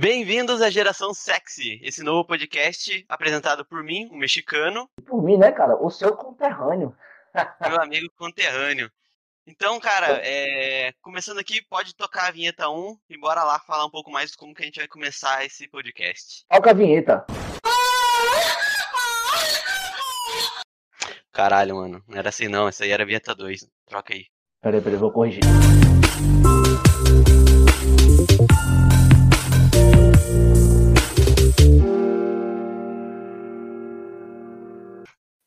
Bem-vindos à Geração Sexy, esse novo podcast apresentado por mim, um mexicano. Por mim, né, cara? O seu conterrâneo. meu amigo conterrâneo. Então, cara, é... começando aqui, pode tocar a vinheta 1 e bora lá falar um pouco mais de como que a gente vai começar esse podcast. Toca a vinheta. Caralho, mano, não era assim não, essa aí era a vinheta 2. Troca aí. Peraí, peraí, vou corrigir.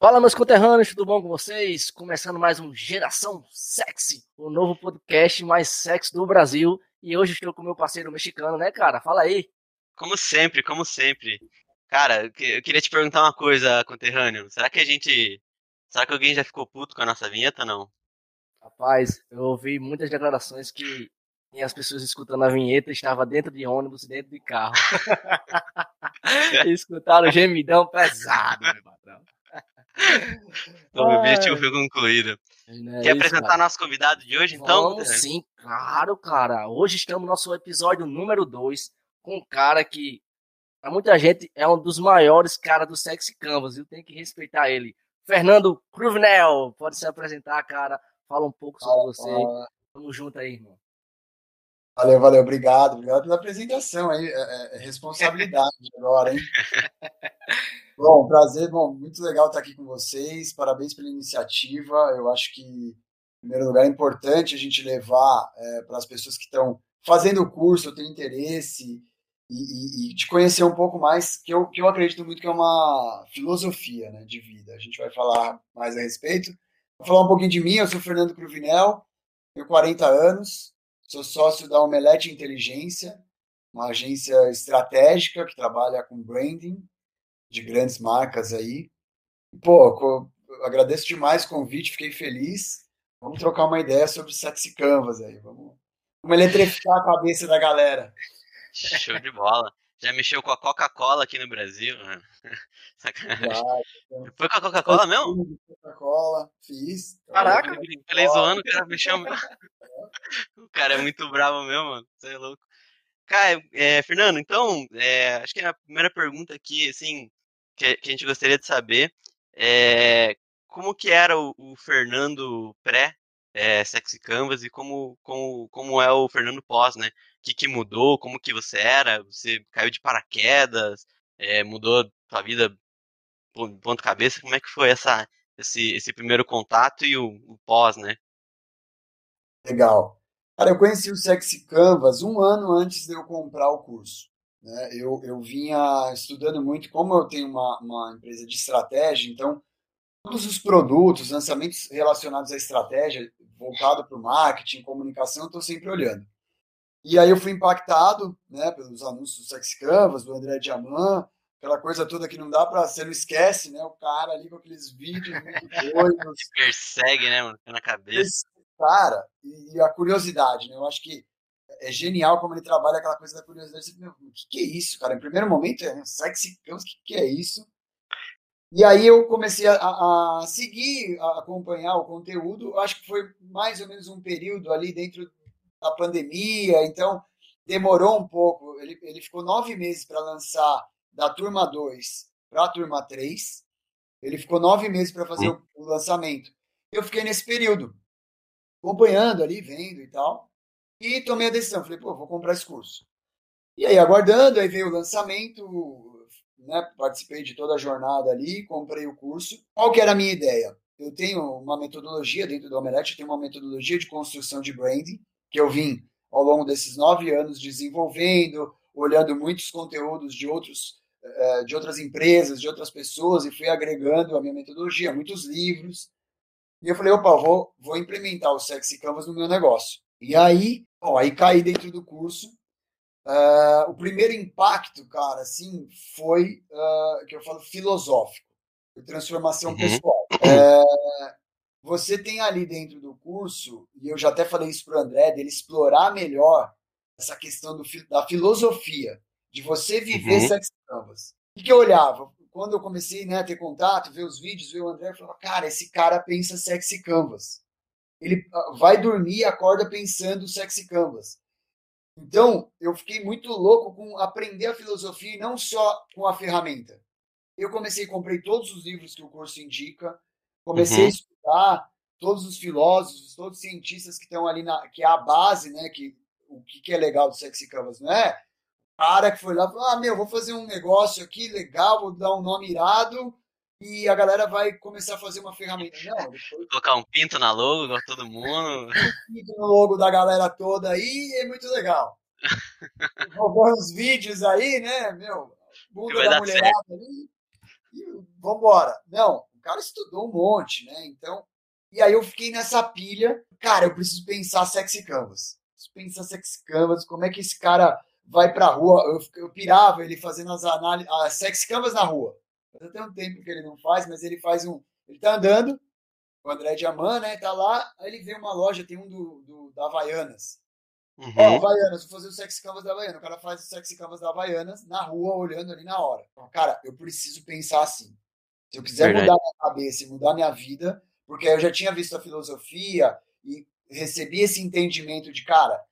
Fala, meus conterrâneos, tudo bom com vocês? Começando mais um Geração Sexy, o novo podcast mais sexy do Brasil. E hoje estou com meu parceiro mexicano, né, cara? Fala aí. Como sempre, como sempre. Cara, eu queria te perguntar uma coisa, conterrâneo. Será que a gente. Será que alguém já ficou puto com a nossa vinheta não? Rapaz, eu ouvi muitas declarações que as pessoas escutando a vinheta estava dentro de ônibus, dentro de carro. Escutaram o gemidão pesado, meu patrão. O objetivo foi concluído. É Quer isso, apresentar cara. nosso convidado de hoje, então? Vamos, sim, claro, cara. Hoje estamos no nosso episódio número 2 com um cara que, para muita gente, é um dos maiores caras do Sexy Canvas, viu? Tem que respeitar ele. Fernando Cruvinel, pode se apresentar, cara. Fala um pouco sobre você. Tamo junto aí, irmão. Valeu, valeu, obrigado, obrigado pela apresentação aí, é, é, é responsabilidade agora, hein? Bom, prazer, bom, muito legal estar aqui com vocês, parabéns pela iniciativa, eu acho que, em primeiro lugar, é importante a gente levar é, para as pessoas que estão fazendo o curso, têm interesse, e, e, e, te conhecer um pouco mais, que eu, que eu acredito muito que é uma filosofia né, de vida, a gente vai falar mais a respeito. Vou falar um pouquinho de mim, eu sou Fernando Cruvinel, tenho 40 anos, Sou sócio da Omelete Inteligência, uma agência estratégica que trabalha com branding de grandes marcas aí. Pô, agradeço demais o convite, fiquei feliz. Vamos trocar uma ideia sobre sexy canvas aí. Vamos, vamos eletrificar a cabeça da galera. Show de bola. Já mexeu com a Coca-Cola aqui no Brasil? Né? Sacanagem. Foi com a Coca-Cola mesmo? Coca-Cola, fiz. Caraca! Falei zoando, o cara mexeu. o cara é muito bravo mesmo, mano. Você é louco. Cara, é, Fernando, então, é, acho que a primeira pergunta aqui, assim, que, que, a gente gostaria de saber é como que era o, o Fernando pré é, Sexy Canvas e como, como, como é o Fernando pós, né? O que, que mudou, como que você era, você caiu de paraquedas, é, mudou sua vida ponto cabeça, como é que foi essa, esse, esse primeiro contato e o, o pós, né? Legal. Cara, eu conheci o Sexy Canvas um ano antes de eu comprar o curso. Né? Eu, eu vinha estudando muito, como eu tenho uma, uma empresa de estratégia, então todos os produtos, lançamentos relacionados à estratégia, voltado para o marketing, comunicação, eu estou sempre olhando. E aí eu fui impactado né, pelos anúncios do Sexy Canvas, do André Diamant, aquela coisa toda que não dá para você não esquece, né? O cara ali com aqueles vídeos muito doidos. persegue, né, mano? Na cabeça cara e, a curiosidade, né? Eu acho que é genial como ele trabalha aquela coisa da curiosidade. Você, o que, que é isso, cara? Em primeiro momento, é sexy o que, que é isso? E aí eu comecei a, a, seguir, a acompanhar o conteúdo. Acho que foi mais ou menos um período ali dentro da pandemia, então demorou um pouco. Ele, ele ficou nove meses para lançar da turma 2 para a turma 3. Ele ficou nove meses para fazer o, o lançamento. Eu fiquei nesse período acompanhando ali, vendo e tal. E tomei a decisão, falei, pô, vou comprar esse curso. E aí, aguardando, aí veio o lançamento, né, participei de toda a jornada ali, comprei o curso. Qual que era a minha ideia? Eu tenho uma metodologia dentro do Omelete, eu tenho uma metodologia de construção de branding, que eu vim ao longo desses nove anos desenvolvendo, olhando muitos conteúdos de outros eh, de outras empresas, de outras pessoas, e fui agregando a minha metodologia, muitos livros, e eu falei, opa, vou, vou implementar o Sexy Canvas no meu negócio. E aí, ó, aí caí dentro do curso. Uh, o primeiro impacto, cara, assim, foi, uh, que eu falo, filosófico. Transformação uhum. pessoal. Uh, você tem ali dentro do curso, e eu já até falei isso para o André, dele explorar melhor essa questão do, da filosofia, de você viver uhum. Sexy Canvas. O que eu olhava? quando eu comecei né, a ter contato, ver os vídeos, ver o André, eu falava, cara, esse cara pensa sexy canvas. Ele ah, vai dormir e acorda pensando sexy canvas. Então, eu fiquei muito louco com aprender a filosofia e não só com a ferramenta. Eu comecei, comprei todos os livros que o curso indica, comecei uhum. a estudar todos os filósofos, todos os cientistas que estão ali na, que é a base, né, que o que, que é legal do Sexy Canvas, não é? O cara que foi lá, falou, ah, meu, vou fazer um negócio aqui legal, vou dar um nome irado e a galera vai começar a fazer uma ferramenta. Não, depois... Colocar um pinto na logo, todo mundo. Um pinto no logo da galera toda aí, é muito legal. Roubou uns vídeos aí, né, meu, bunda da mulherada ali, e vambora. Não, o cara estudou um monte, né, então... E aí eu fiquei nessa pilha, cara, eu preciso pensar sexy canvas. Preciso pensar sexy canvas, como é que esse cara vai pra rua, eu, eu pirava ele fazendo as análises, sexy canvas na rua até um tempo que ele não faz, mas ele faz um. Ele tá andando, o André Diamant, né? Tá lá, aí ele vê uma loja, tem um do, do da Havaianas. Uhum. Ó, Havaianas, vou fazer o sexy canvas da Havaianas. O cara faz o sexy canvas da Havaianas na rua, olhando ali na hora. Cara, eu preciso pensar assim. Se eu quiser Verdade. mudar minha cabeça e mudar minha vida, porque eu já tinha visto a filosofia e recebi esse entendimento de, cara,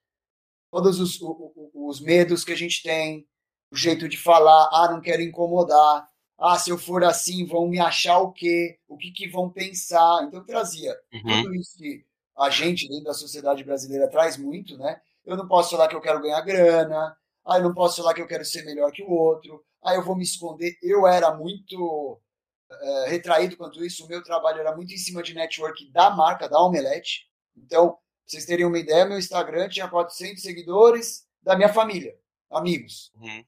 todos os, os, os medos que a gente tem, o jeito de falar, ah, não quero incomodar, ah, se eu for assim, vão me achar o quê? O que, que vão pensar? Então, trazia uhum. tudo isso que a gente, dentro da sociedade brasileira, traz muito, né? Eu não posso falar que eu quero ganhar grana, ah, eu não posso falar que eu quero ser melhor que o outro, ah, eu vou me esconder. Eu era muito é, retraído quanto isso, o meu trabalho era muito em cima de network da marca, da Omelete. Então, pra vocês terem uma ideia, meu Instagram tinha 400 seguidores da minha família, amigos. Uhum.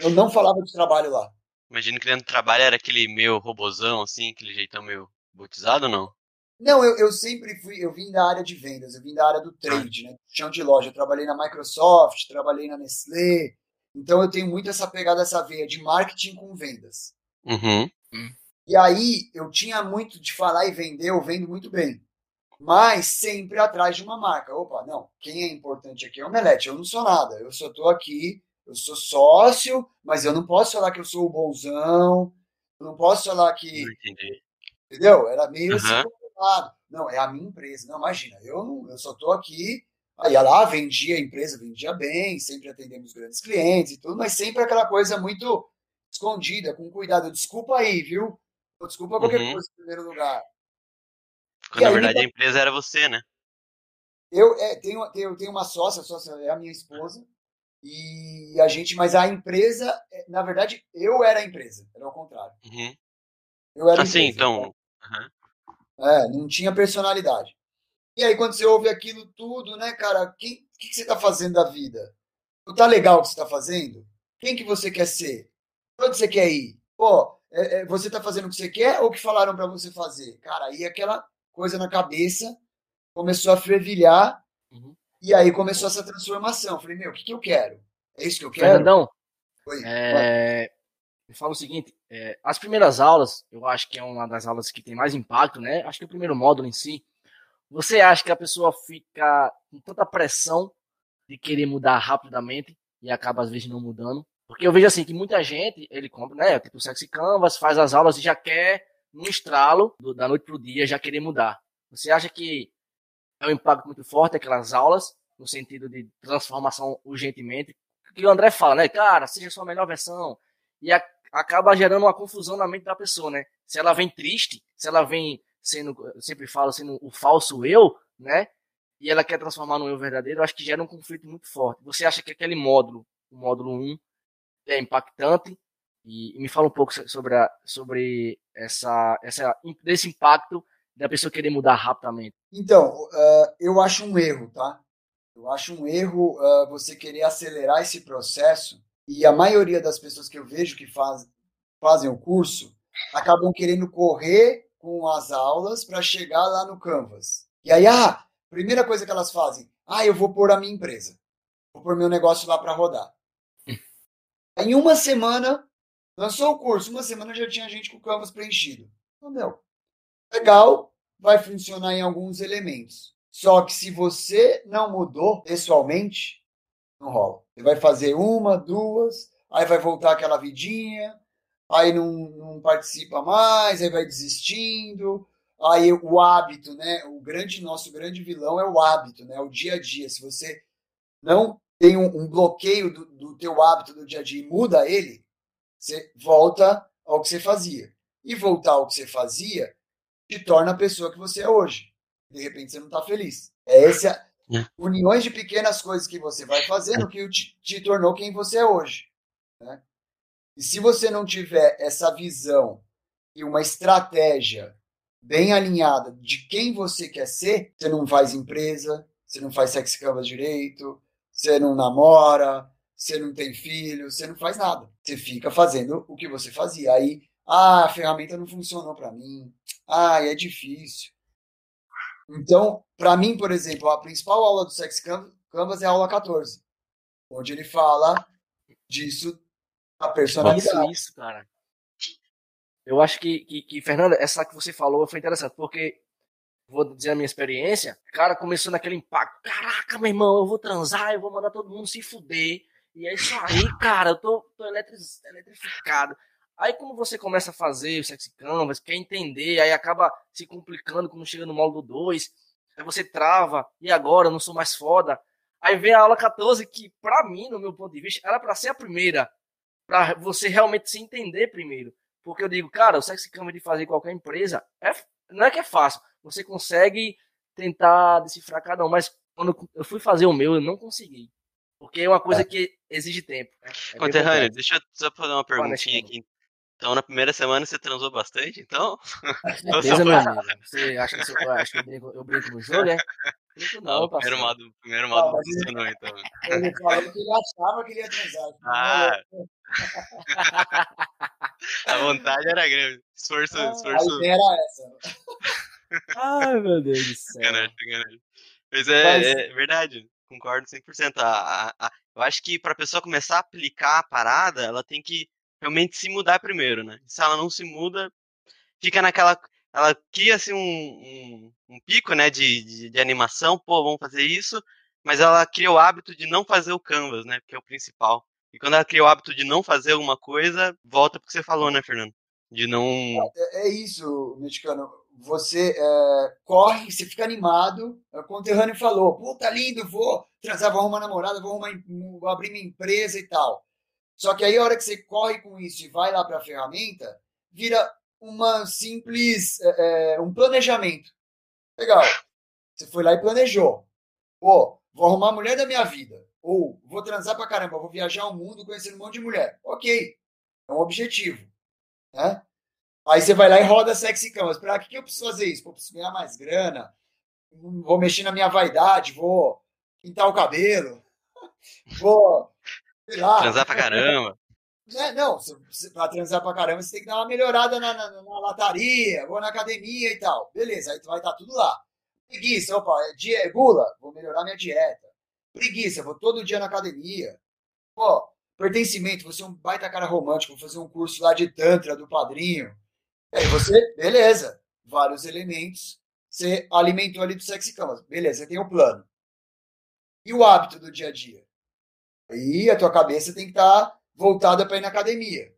Eu não falava de trabalho lá. Imagino que dentro do trabalho era aquele meio robozão, assim, aquele jeitão meio botizado ou não? Não, eu, eu sempre fui, eu vim da área de vendas, eu vim da área do trade, né? Chão de loja. Eu trabalhei na Microsoft, trabalhei na Nestlé. Então eu tenho muito essa pegada, essa veia de marketing com vendas. Uhum. E aí eu tinha muito de falar e vender, eu vendo muito bem. Mas sempre atrás de uma marca. Opa, não, quem é importante aqui é o Omelete. Eu não sou nada. Eu só estou aqui eu sou sócio, mas eu não posso falar que eu sou o bonzão, eu não posso falar que. Entendi. Entendeu? Era meio uhum. assim, não, é a minha empresa. Não, imagina, eu, não, eu só estou aqui. Aí lá, vendia a empresa, vendia bem, sempre atendemos grandes clientes e tudo, mas sempre aquela coisa muito escondida, com cuidado. Desculpa aí, viu? Desculpa qualquer uhum. coisa em primeiro lugar. Quando, na aí, verdade, a empresa era você, né? Eu é, tenho, tenho, tenho uma sócia, a sócia é a minha esposa, e a gente, mas a empresa, é, na verdade, eu era a empresa, era o contrário. Uhum. Eu era assim, empresa, então. Uhum. É, não tinha personalidade. E aí, quando você ouve aquilo tudo, né, cara, o que, que, você está fazendo da vida? Não tá legal o que você está fazendo? Quem que você quer ser? Onde você quer ir? Pô, é, é, você está fazendo o que você quer ou o que falaram para você fazer? Cara, aí aquela coisa na cabeça começou a fervilhar. Uhum. E aí começou essa transformação. Eu falei, meu, o que, que eu quero? É isso que eu quero? Fernandão, Oi. É, me fala o seguinte, é, as primeiras aulas, eu acho que é uma das aulas que tem mais impacto, né? Acho que é o primeiro módulo em si. Você acha que a pessoa fica com tanta pressão de querer mudar rapidamente e acaba às vezes não mudando? Porque eu vejo assim que muita gente, ele compra, né? Tipo o Sexy Canvas, faz as aulas e já quer, no estralo, do, da noite pro dia, já querer mudar. Você acha que é um impacto muito forte aquelas aulas, no sentido de transformação urgentemente. Que o André fala, né? Cara, seja sua melhor versão. E a, acaba gerando uma confusão na mente da pessoa, né? Se ela vem triste, se ela vem sendo, eu sempre falo, sendo o falso eu, né? E ela quer transformar no eu verdadeiro, eu acho que gera um conflito muito forte. Você acha que aquele módulo, o módulo 1, é impactante? E, e me fala um pouco sobre, a, sobre essa, essa, impacto da pessoa querer mudar rapidamente. Então, uh, eu acho um erro, tá? Eu acho um erro uh, você querer acelerar esse processo e a maioria das pessoas que eu vejo que faz, fazem o curso acabam querendo correr com as aulas para chegar lá no Canvas. E aí, ah, primeira coisa que elas fazem, ah, eu vou pôr a minha empresa, vou pôr meu negócio lá para rodar. em uma semana, lançou o curso, uma semana já tinha gente com o Canvas preenchido. Então, meu, legal, vai funcionar em alguns elementos. Só que se você não mudou pessoalmente, não rola. Você vai fazer uma, duas, aí vai voltar aquela vidinha, aí não, não participa mais, aí vai desistindo. Aí o hábito, né? O grande nosso grande vilão é o hábito, né? O dia a dia. Se você não tem um, um bloqueio do, do teu hábito do dia a dia e muda ele, você volta ao que você fazia. E voltar ao que você fazia te torna a pessoa que você é hoje. De repente você não está feliz. É essa é. uniões de pequenas coisas que você vai fazendo que te, te tornou quem você é hoje. Né? E se você não tiver essa visão e uma estratégia bem alinhada de quem você quer ser, você não faz empresa, você não faz sexy canvas direito, você não namora, você não tem filho, você não faz nada. Você fica fazendo o que você fazia. Aí, ah, a ferramenta não funcionou para mim. Ah, é difícil. Então, para mim, por exemplo, a principal aula do Sex Canvas é a aula 14, onde ele fala disso a personalidade. Isso, cara. Eu acho que, que, que, Fernanda, essa que você falou foi interessante, porque vou dizer a minha experiência, cara, começou naquele impacto. Caraca, meu irmão, eu vou transar, eu vou mandar todo mundo se fuder. E é isso aí, cara, eu tô, tô eletrificado. Aí quando você começa a fazer o sexy canvas, quer entender, aí acaba se complicando quando chega no módulo 2, aí você trava, e agora eu não sou mais foda. Aí vem a aula 14, que pra mim, no meu ponto de vista, era para ser a primeira, para você realmente se entender primeiro. Porque eu digo, cara, o sexy canvas de fazer qualquer empresa, é, não é que é fácil, você consegue tentar decifrar cada um, mas quando eu fui fazer o meu, eu não consegui. Porque é uma coisa é. que exige tempo. Né? É Conterrâneo, deixa eu só fazer uma perguntinha aqui. Então, na primeira semana você transou bastante, então? Beleza, meu amigo. Você acha que, eu, acho que eu, brinco, eu brinco no jogo, é? Não, não, o primeiro modo, primeiro modo não funcionou, então. Ele falou que ele achava que ele ia transar. Ah! a vontade era grande. Esforço, ah, esforço. A ideia era essa. Ai, meu Deus do céu. Sacanagem, sacanagem. Mas é, Mas... é verdade, concordo 100%. A, a, a, eu acho que para a pessoa começar a aplicar a parada, ela tem que realmente se mudar primeiro, né? Se ela não se muda, fica naquela. Ela cria assim, um, um, um pico né, de, de, de, animação, pô, vamos fazer isso, mas ela cria o hábito de não fazer o canvas, né? Que é o principal. E quando ela cria o hábito de não fazer alguma coisa, volta pro que você falou, né, Fernando? De não. É, é isso, mexicano. Você é, corre, você fica animado. É o conterrâneo falou: pô, tá lindo, vou transar, vou arrumar namorada, vou, arrumar, vou abrir minha empresa e tal. Só que aí, a hora que você corre com isso e vai lá para a ferramenta, vira uma simples é, é, um planejamento. Legal. Você foi lá e planejou. Pô, vou arrumar a mulher da minha vida. Ou vou transar pra caramba, vou viajar o mundo conhecendo um monte de mulher. Ok. É um objetivo. Né? Aí você vai lá e roda sexy camas. Para que, que eu preciso fazer isso? Pô, preciso ganhar mais grana. Vou mexer na minha vaidade, vou pintar o cabelo. Vou lá. Transar pra caramba. É, não, pra transar pra caramba, você tem que dar uma melhorada na, na, na lataria, vou na academia e tal. Beleza, aí tu vai estar tudo lá. Preguiça, opa, é dia, gula, vou melhorar minha dieta. Preguiça, vou todo dia na academia. Pô, pertencimento, você é um baita cara romântico, vou fazer um curso lá de Tantra do padrinho. Aí você, beleza, vários elementos, você alimentou ali do sexy camas. Beleza, você tem o um plano. E o hábito do dia a dia? Aí a tua cabeça tem que estar tá voltada para ir na academia.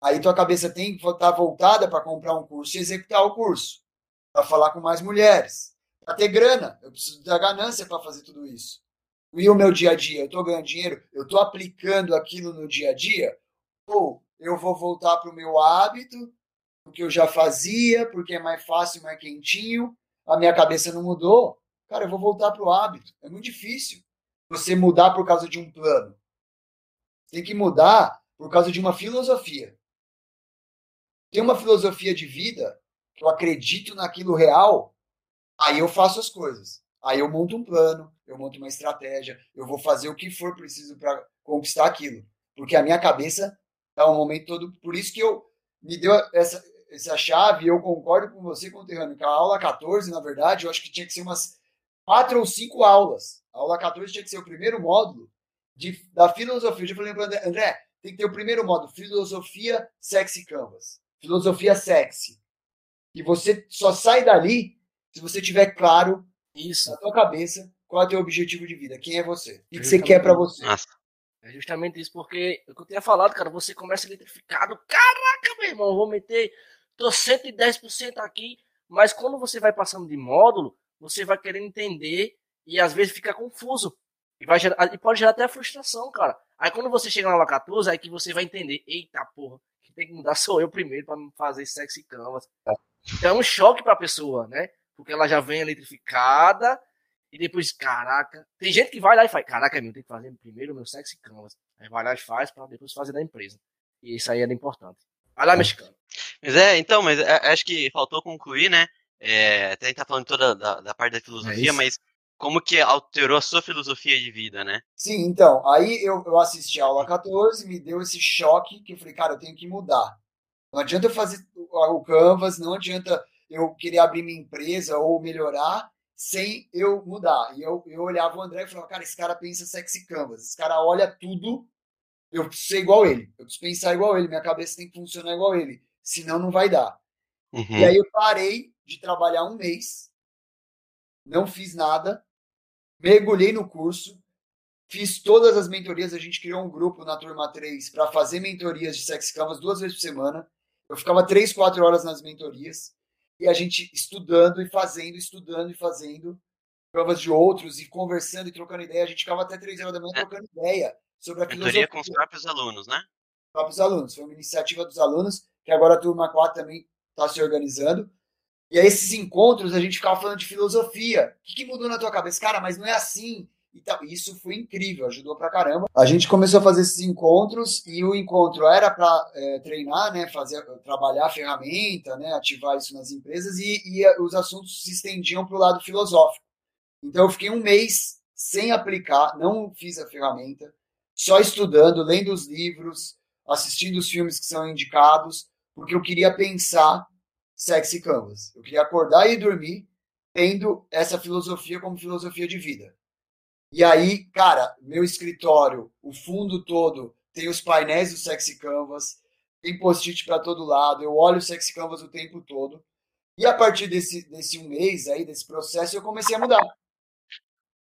Aí tua cabeça tem que estar tá voltada para comprar um curso e executar o curso. Para falar com mais mulheres. Para ter grana. Eu preciso da ganância para fazer tudo isso. E o meu dia a dia? Eu estou ganhando dinheiro? Eu estou aplicando aquilo no dia a dia? Ou eu vou voltar para o meu hábito, o que eu já fazia, porque é mais fácil, mais quentinho, a minha cabeça não mudou? Cara, eu vou voltar para o hábito. É muito difícil você mudar por causa de um plano. Tem que mudar por causa de uma filosofia. Tem uma filosofia de vida que eu acredito naquilo real, aí eu faço as coisas. Aí eu monto um plano, eu monto uma estratégia, eu vou fazer o que for preciso para conquistar aquilo. Porque a minha cabeça está um momento todo. Por isso que eu me deu essa, essa chave, eu concordo com você, conterrâneo, que a aula 14, na verdade, eu acho que tinha que ser umas quatro ou cinco aulas. A aula 14 tinha que ser o primeiro módulo de, da filosofia. Eu já falei para André, André, tem que ter o primeiro módulo, filosofia sexy canvas. Filosofia sexy. E você só sai dali se você tiver claro isso na tua cabeça qual é o teu objetivo de vida, quem é você, o que, você quer para você. É justamente isso, porque é o que eu tinha falado, cara, você começa eletrificado, caraca, meu irmão, vou meter, tô 110% aqui, mas quando você vai passando de módulo, você vai querendo entender e às vezes fica confuso. E, vai gerar, e pode gerar até frustração, cara. Aí quando você chega na 14, aí que você vai entender, eita porra, quem tem que mudar sou eu primeiro para fazer sexy canvas. Então é um choque pra pessoa, né? Porque ela já vem eletrificada e depois, caraca, tem gente que vai lá e faz, caraca, meu, tem que fazer primeiro o meu sexy canvas. Aí vai lá e faz para depois fazer da empresa. E isso aí era importante. Vai lá, mexicano. Mas é, então, mas é, acho que faltou concluir, né? É, até a gente tá falando toda da, da parte da filosofia, é mas como que alterou a sua filosofia de vida, né? Sim, então, aí eu, eu assisti a aula 14, me deu esse choque que eu falei, cara, eu tenho que mudar. Não adianta eu fazer o Canvas, não adianta eu querer abrir minha empresa ou melhorar sem eu mudar. E eu, eu olhava o André e falava, cara, esse cara pensa sexy Canvas, esse cara olha tudo, eu preciso ser igual ele, eu preciso pensar igual ele, minha cabeça tem que funcionar igual ele, senão não vai dar. Uhum. E aí eu parei de trabalhar um mês, não fiz nada, mergulhei no curso, fiz todas as mentorias. A gente criou um grupo na turma 3 para fazer mentorias de Sex Canvas duas vezes por semana. Eu ficava três, quatro horas nas mentorias e a gente estudando e fazendo, estudando e fazendo provas de outros e conversando e trocando ideia. A gente ficava até três horas da manhã é. trocando ideia sobre a Mentoria filosofia. com os próprios alunos, né? Próprios alunos. Foi uma iniciativa dos alunos que agora a turma 4 também está se organizando. E aí, esses encontros, a gente ficava falando de filosofia. O que, que mudou na tua cabeça? Cara, mas não é assim. Então, isso foi incrível, ajudou pra caramba. A gente começou a fazer esses encontros e o encontro era para é, treinar, né, fazer, trabalhar a ferramenta, né, ativar isso nas empresas e, e os assuntos se estendiam para o lado filosófico. Então, eu fiquei um mês sem aplicar, não fiz a ferramenta, só estudando, lendo os livros, assistindo os filmes que são indicados, porque eu queria pensar sexy canvas. Eu queria acordar e dormir tendo essa filosofia como filosofia de vida. E aí, cara, meu escritório, o fundo todo tem os painéis do sexy canvas, tem post-it para todo lado, eu olho o sexy canvas o tempo todo. E a partir desse, desse um mês aí, desse processo, eu comecei a mudar.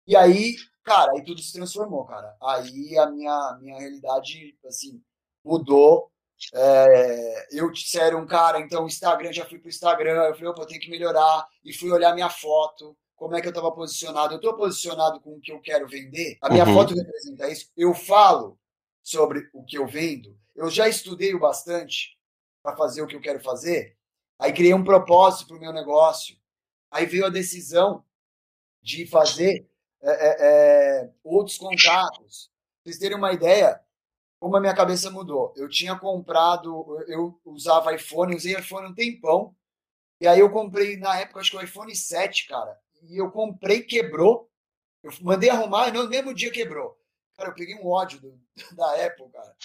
E aí, cara, aí tudo se transformou, cara. Aí a minha, minha realidade, assim, mudou é, eu disseram, um cara, então o Instagram, já fui pro Instagram, eu falei, opa, eu tenho que melhorar, e fui olhar minha foto, como é que eu estava posicionado. Eu estou posicionado com o que eu quero vender, a minha uhum. foto representa isso. Eu falo sobre o que eu vendo, eu já estudei o bastante para fazer o que eu quero fazer, aí criei um propósito para o meu negócio, aí veio a decisão de fazer é, é, é outros contatos. Pra vocês terem uma ideia, como a minha cabeça mudou. Eu tinha comprado, eu usava iPhone, usei iPhone um tempão. E aí eu comprei, na época, acho que o iPhone 7, cara. E eu comprei, quebrou. Eu mandei arrumar e no mesmo dia quebrou. Cara, eu peguei um ódio do, da Apple, cara.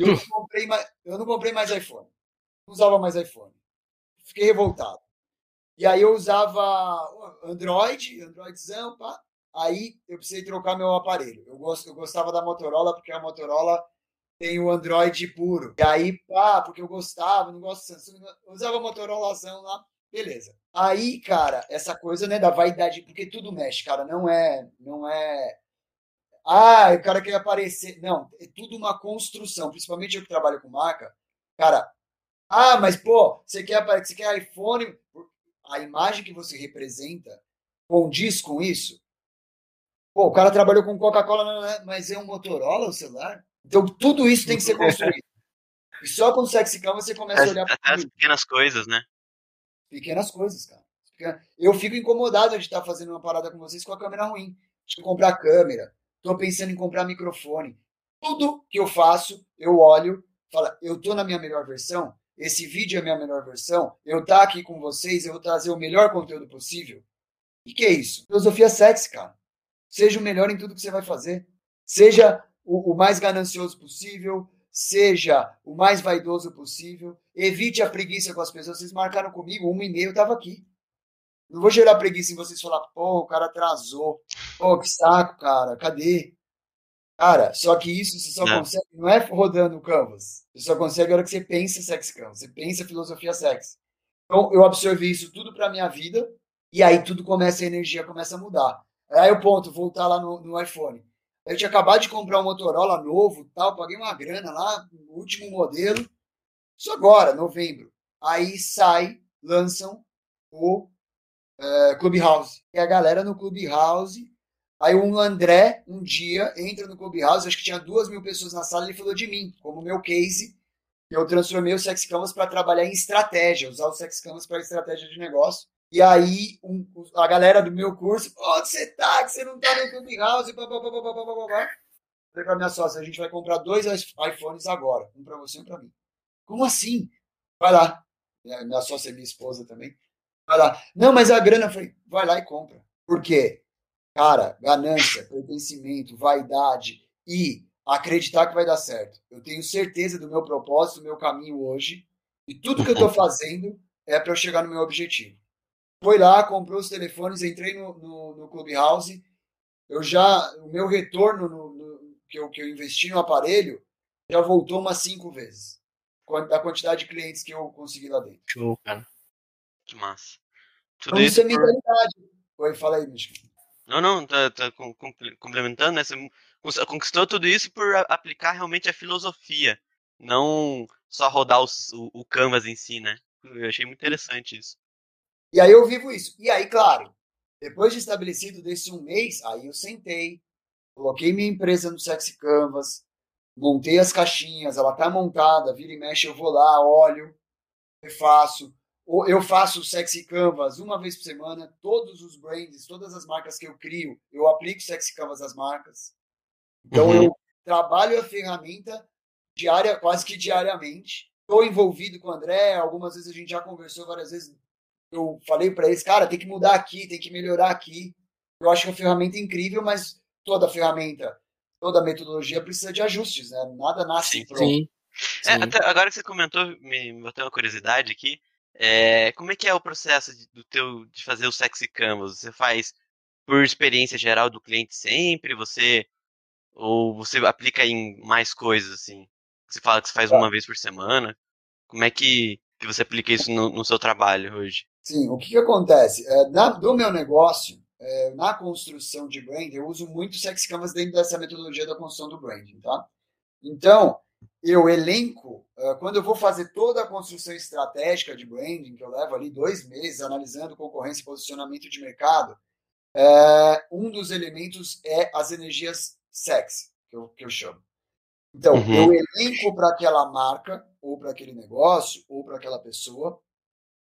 Eu não, comprei mais, eu não comprei mais iPhone. Não usava mais iPhone. Fiquei revoltado. E aí eu usava Android, Androidzão, pá. Aí eu precisei trocar meu aparelho. Eu, gosto, eu gostava da Motorola, porque a Motorola tem o Android puro. E aí, pá, porque eu gostava, não gosto de Samsung, usava Motorolazão lá, beleza. Aí, cara, essa coisa, né, da vaidade, porque tudo mexe, cara, não é, não é ah, o cara quer aparecer. Não, é tudo uma construção, principalmente eu que trabalho com marca. Cara, ah, mas pô, você quer aparecer, você quer iPhone, a imagem que você representa condiz com isso? Pô, o cara trabalhou com Coca-Cola, mas é um Motorola o celular? Então, tudo isso tem que ser construído. E só com o Sexy Cam você começa a olhar para as pequenas coisas, né? Pequenas coisas, cara. Eu fico incomodado de estar fazendo uma parada com vocês com a câmera ruim. De comprar câmera. Estou pensando em comprar microfone. Tudo que eu faço, eu olho, falo, eu estou na minha melhor versão, esse vídeo é a minha melhor versão, eu tá aqui com vocês, eu vou trazer o melhor conteúdo possível. O que é isso? Filosofia sexy, cara. Seja o melhor em tudo que você vai fazer. Seja o, o mais ganancioso possível, seja o mais vaidoso possível, evite a preguiça com as pessoas. Vocês marcaram comigo, uma e meia eu estava aqui. Não vou gerar preguiça em vocês falar, pô, o cara atrasou. Pô, que saco, cara, cadê? Cara, só que isso você só não. consegue, não é rodando o canvas. Você só consegue na hora que você pensa sex canvas, você pensa filosofia sex. Então, eu absorvi isso tudo para minha vida, e aí tudo começa, a energia começa a mudar. Aí o ponto, voltar lá no, no iPhone. Eu tinha acabado de comprar um Motorola novo, tal, paguei uma grana lá, último modelo. Isso agora, novembro. Aí sai, lançam o é, Clubhouse. E a galera no Clubhouse, Aí um André, um dia, entra no Clubhouse, acho que tinha duas mil pessoas na sala, ele falou de mim, como meu case. Eu transformei o Sex Canvas para trabalhar em estratégia, usar o Sex Canvas para estratégia de negócio. E aí um, a galera do meu curso, onde você tá? Que você não tá no Clubhouse? Blá, blá, blá, blá, blá, blá. Falei pra minha sócia, a gente vai comprar dois iPhones agora, um para você e um para mim. Como assim? Vai lá. Minha sócia é minha esposa também. Vai lá. Não, mas a grana, eu falei, vai lá e compra. Por quê? Cara, ganância, pertencimento, vaidade e acreditar que vai dar certo. Eu tenho certeza do meu propósito, do meu caminho hoje, e tudo que eu estou fazendo é para eu chegar no meu objetivo. Foi lá, comprou os telefones, entrei no, no, no Clubhouse, eu já, o meu retorno no, no, que, eu, que eu investi no aparelho já voltou umas cinco vezes, da quantidade de clientes que eu consegui lá dentro. Show, cara. Que massa. Tudo então, isso é mentalidade. Oi, fala aí, Michigan. Não, não, tá, tá complementando, né? Você conquistou tudo isso por aplicar realmente a filosofia, não só rodar o, o canvas em si, né? Eu achei muito interessante isso. E aí eu vivo isso. E aí, claro, depois de estabelecido desse um mês, aí eu sentei, coloquei minha empresa no Sexy Canvas, montei as caixinhas, ela tá montada, vira e mexe, eu vou lá, olho, faço, eu faço o Sexy Canvas uma vez por semana, todos os brands, todas as marcas que eu crio, eu aplico Sexy Canvas às marcas. Então uhum. eu trabalho a ferramenta diária, quase que diariamente. Estou envolvido com o André, algumas vezes a gente já conversou várias vezes. Eu falei para eles, cara, tem que mudar aqui, tem que melhorar aqui. Eu acho que é uma ferramenta incrível, mas toda ferramenta, toda metodologia precisa de ajustes, né? Nada nasce sim, pronto. Sim. É, até agora que você comentou, me botou uma curiosidade aqui. É, como é que é o processo de, do teu, de fazer o sexy canvas? Você faz por experiência geral do cliente sempre? Você ou você aplica em mais coisas assim? Você fala que você faz uma vez por semana? Como é que, que você aplica isso no, no seu trabalho hoje? Sim, o que, que acontece? É, na, do meu negócio, é, na construção de brand, eu uso muito Sex Canvas dentro dessa metodologia da construção do branding, tá? Então, eu elenco, uh, quando eu vou fazer toda a construção estratégica de branding, que eu levo ali dois meses analisando concorrência e posicionamento de mercado, uh, um dos elementos é as energias sexy, que eu, que eu chamo. Então, uhum. eu elenco para aquela marca, ou para aquele negócio, ou para aquela pessoa,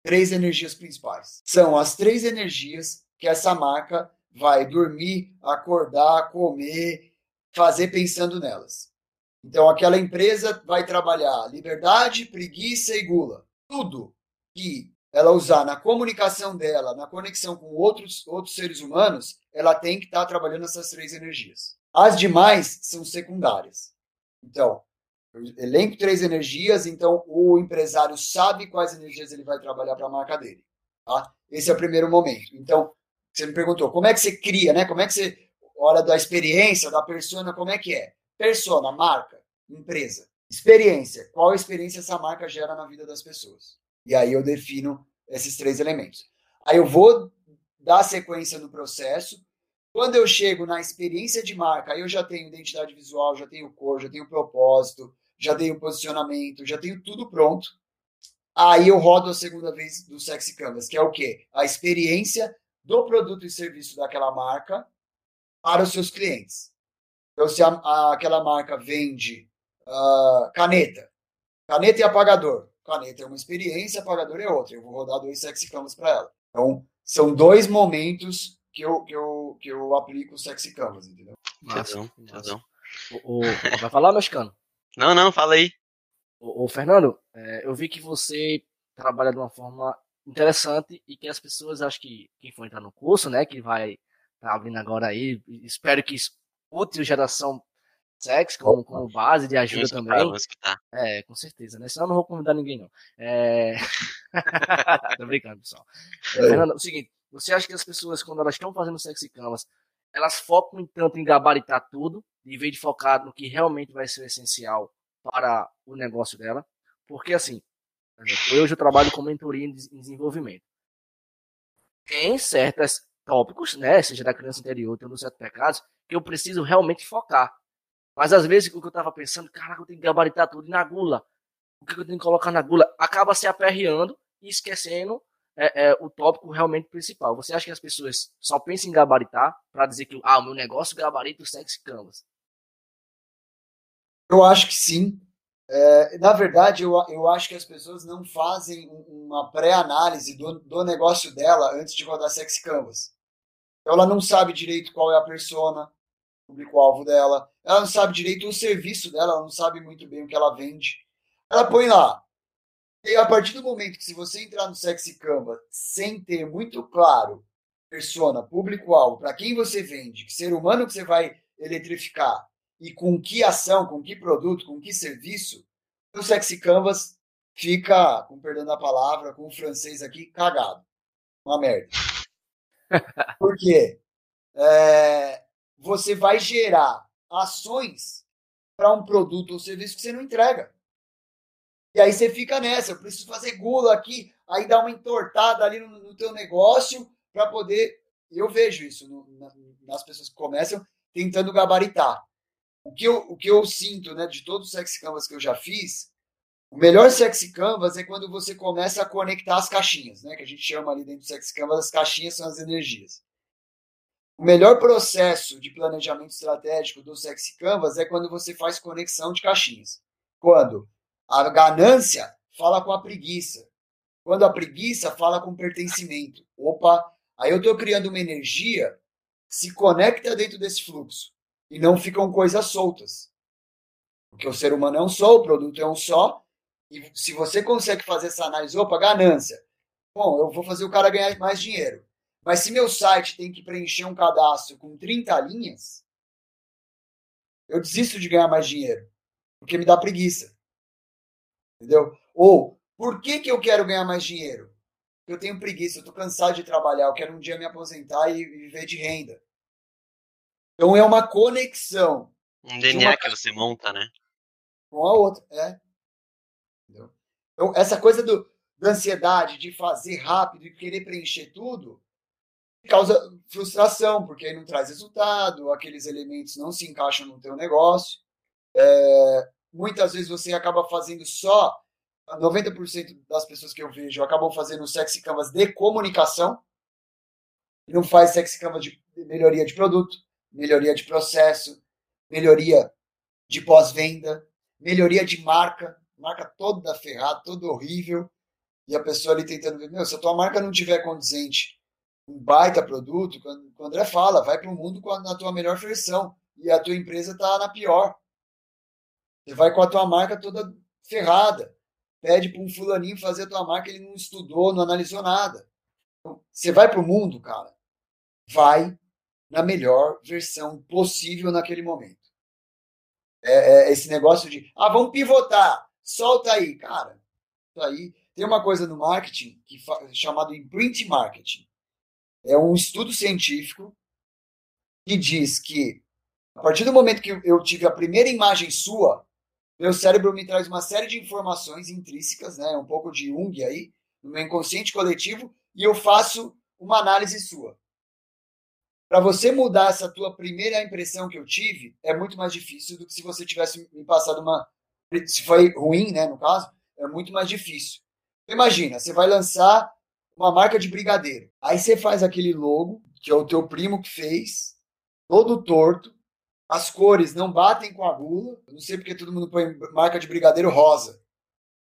três energias principais. São as três energias que essa marca vai dormir, acordar, comer, fazer pensando nelas. Então, aquela empresa vai trabalhar liberdade, preguiça e gula. Tudo que ela usar na comunicação dela, na conexão com outros, outros seres humanos, ela tem que estar tá trabalhando essas três energias. As demais são secundárias. Então, elenco três energias, então o empresário sabe quais energias ele vai trabalhar para a marca dele. Tá? Esse é o primeiro momento. Então, você me perguntou, como é que você cria, né? Como é que você, hora da experiência, da persona, como é que é? Persona, marca, empresa. Experiência. Qual experiência essa marca gera na vida das pessoas? E aí eu defino esses três elementos. Aí eu vou dar sequência no processo. Quando eu chego na experiência de marca, aí eu já tenho identidade visual, já tenho cor, já tenho propósito, já tenho posicionamento, já tenho tudo pronto. Aí eu rodo a segunda vez do Sexy Canvas, que é o quê? A experiência do produto e serviço daquela marca para os seus clientes. Então, se a, a, aquela marca vende uh, caneta, caneta e apagador. Caneta é uma experiência, apagador é outra. Eu vou rodar dois sexy canvas para ela. Então, são dois momentos que eu, que eu, que eu aplico o sexy canvas, entendeu? Razão, razão. O, o, vai falar, mexicano? Não, não, fala aí. O, o Fernando, é, eu vi que você trabalha de uma forma interessante e que as pessoas, acho que quem for entrar no curso, né, que vai tá abrindo agora aí, espero que útil geração sex como, como base de ajuda também. Tá. É, com certeza, né? Senão eu não vou convidar ninguém, não. É... Tô brincando, pessoal. É, Fernando, é o seguinte, você acha que as pessoas, quando elas estão fazendo sexy canvas, elas focam tanto em gabaritar tudo, em vez de focar no que realmente vai ser essencial para o negócio dela? Porque, assim, eu trabalho com mentoria em desenvolvimento. Tem certas tópicos, né, seja da criança interior, tendo certos pecados, que eu preciso realmente focar. Mas às vezes o que eu tava pensando, caraca, eu tenho que gabaritar tudo na gula. O que eu tenho que colocar na gula? Acaba se aperreando e esquecendo é, é, o tópico realmente principal. Você acha que as pessoas só pensam em gabaritar para dizer que ah, o meu negócio gabarita o sexy canvas? Eu acho que sim. É, na verdade, eu, eu acho que as pessoas não fazem uma pré-análise do, do negócio dela antes de rodar sexy canvas. Ela não sabe direito qual é a persona, público-alvo dela. Ela não sabe direito o serviço dela, ela não sabe muito bem o que ela vende. Ela põe lá, e a partir do momento que se você entrar no Sexy Canva sem ter muito claro persona, público-alvo, para quem você vende, que ser humano que você vai eletrificar e com que ação, com que produto, com que serviço, o Sexy Canvas fica, com perdão da palavra, com o francês aqui, cagado. Uma merda. Por quê? É, você vai gerar ações para um produto ou serviço que você não entrega. E aí você fica nessa, eu preciso fazer gula aqui, aí dá uma entortada ali no, no teu negócio para poder. Eu vejo isso no, na, nas pessoas que começam tentando gabaritar. O que eu, o que eu sinto né, de todos os sexy canvas que eu já fiz, o melhor sexy canvas é quando você começa a conectar as caixinhas, né, que a gente chama ali dentro do sexy canvas, as caixinhas são as energias. O melhor processo de planejamento estratégico do sexy canvas é quando você faz conexão de caixinhas. Quando a ganância fala com a preguiça. Quando a preguiça fala com pertencimento. Opa, aí eu estou criando uma energia que se conecta dentro desse fluxo e não ficam coisas soltas. Porque o ser humano é um só, o produto é um só. E se você consegue fazer essa análise, opa, ganância. Bom, eu vou fazer o cara ganhar mais dinheiro. Mas se meu site tem que preencher um cadastro com 30 linhas, eu desisto de ganhar mais dinheiro. Porque me dá preguiça. Entendeu? Ou, por que, que eu quero ganhar mais dinheiro? Eu tenho preguiça, eu estou cansado de trabalhar, eu quero um dia me aposentar e viver de renda. Então é uma conexão. Um DNA uma... que você monta, né? Com a outra, é. Entendeu? Então, essa coisa do, da ansiedade de fazer rápido e querer preencher tudo causa frustração, porque aí não traz resultado, aqueles elementos não se encaixam no teu negócio. É, muitas vezes você acaba fazendo só 90% das pessoas que eu vejo acabam fazendo sexy canvas de comunicação e não faz sexy canvas de melhoria de produto, melhoria de processo, melhoria de pós-venda, melhoria de marca, marca toda ferrada, toda horrível, e a pessoa ali tentando ver, meu, se a tua marca não tiver condizente, um baita produto, quando o André fala, vai para o mundo na tua melhor versão, e a tua empresa está na pior. Você vai com a tua marca toda ferrada. Pede para um fulaninho fazer a tua marca, ele não estudou, não analisou nada. Então, você vai para o mundo, cara, vai na melhor versão possível naquele momento. É, é, esse negócio de, ah, vamos pivotar, solta aí, cara. Aí tem uma coisa no marketing que chamado imprint marketing. É um estudo científico que diz que a partir do momento que eu tive a primeira imagem sua, meu cérebro me traz uma série de informações intrínsecas, né, um pouco de Jung aí, no meu inconsciente coletivo, e eu faço uma análise sua. Para você mudar essa tua primeira impressão que eu tive, é muito mais difícil do que se você tivesse me passado uma. Se foi ruim, né, no caso, é muito mais difícil. Imagina, você vai lançar uma marca de brigadeiro. Aí você faz aquele logo, que é o teu primo que fez, todo torto, as cores não batem com a gula. não sei porque todo mundo põe marca de brigadeiro rosa.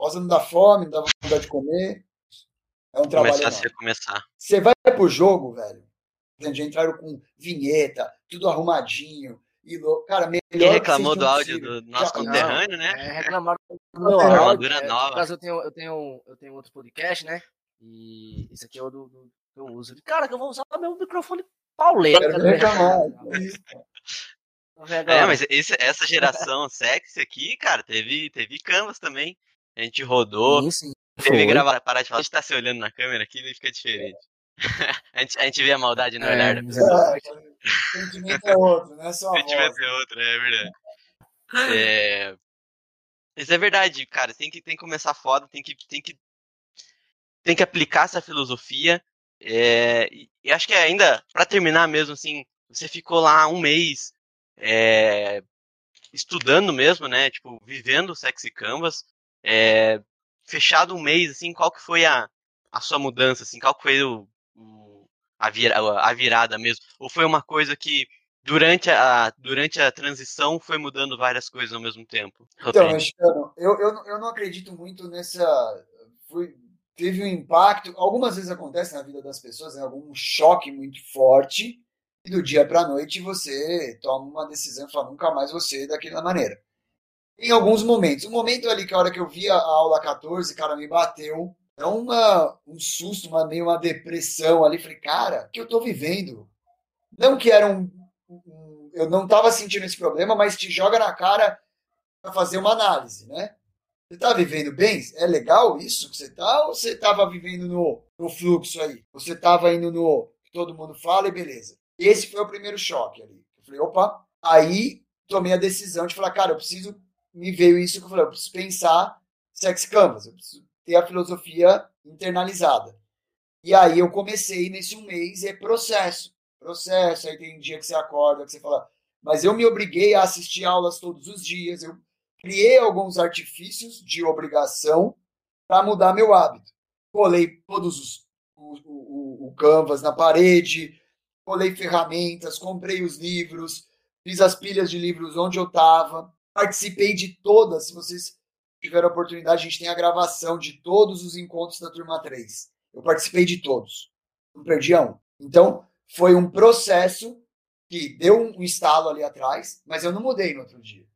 Rosa não dá fome, não dá vontade de comer. É um trabalho. Começar a começar. Você vai pro jogo, velho. Já entraram com vinheta, tudo arrumadinho. E, cara, melhor Quem reclamou do áudio do nosso Já, conterrâneo, né? É, reclamaram do meu áudio. É, nova. No caso, eu tenho, eu, tenho, eu tenho outro podcast, né? E esse aqui é o do, do que eu uso. Cara, que eu vou usar meu microfone pauleira. É, mas esse, essa geração sexy aqui, cara, teve, teve canvas também. A gente rodou. Sim, sim. Teve gravar, parar de falar, a gente tá se olhando na câmera aqui e fica diferente. a, gente, a gente vê a maldade no é, olhar da pessoa. É, sentimento é outro, não é só. Sentimento é outro, é verdade. É... Mas é verdade, cara. Tem que, tem que começar foda, tem que, tem que, tem que aplicar essa filosofia. É... E acho que ainda, para terminar mesmo, assim, você ficou lá um mês é, estudando mesmo, né? Tipo, vivendo o Sexy Canvas, é, fechado um mês, assim, qual que foi a, a sua mudança, assim? Qual foi o, o a, vira, a virada mesmo? Ou foi uma coisa que durante a, durante a transição foi mudando várias coisas ao mesmo tempo? Então, eu, eu, eu não acredito muito nessa. Fui, teve um impacto. Algumas vezes acontece na vida das pessoas, né, algum choque muito forte, e do dia para a noite você toma uma decisão e fala: nunca mais você daquela maneira. Em alguns momentos. Um momento ali que a hora que eu vi a aula 14, cara, me bateu uma, um susto, uma, meio uma depressão ali. Falei, cara, o que eu tô vivendo? Não que era um. eu não tava sentindo esse problema, mas te joga na cara para fazer uma análise, né? Você tá vivendo bem? É legal isso que você tá? Ou você tava vivendo no, no fluxo aí? Você tava indo no todo mundo fala e beleza. Esse foi o primeiro choque ali. Eu falei, opa, aí tomei a decisão de falar, cara, eu preciso. Me veio isso que eu falei, eu preciso pensar sex canvas, eu preciso ter a filosofia internalizada. E aí eu comecei nesse um mês, é processo. Processo, aí tem dia que você acorda, que você fala, mas eu me obriguei a assistir aulas todos os dias, eu criei alguns artifícios de obrigação para mudar meu hábito. Colei todos os o, o, o canvas na parede, colei ferramentas, comprei os livros, fiz as pilhas de livros onde eu estava, participei de todas, se vocês tiver a oportunidade, a gente tem a gravação de todos os encontros da turma 3. Eu participei de todos. Não perdi um. Então, foi um processo que deu um estalo ali atrás, mas eu não mudei no outro dia.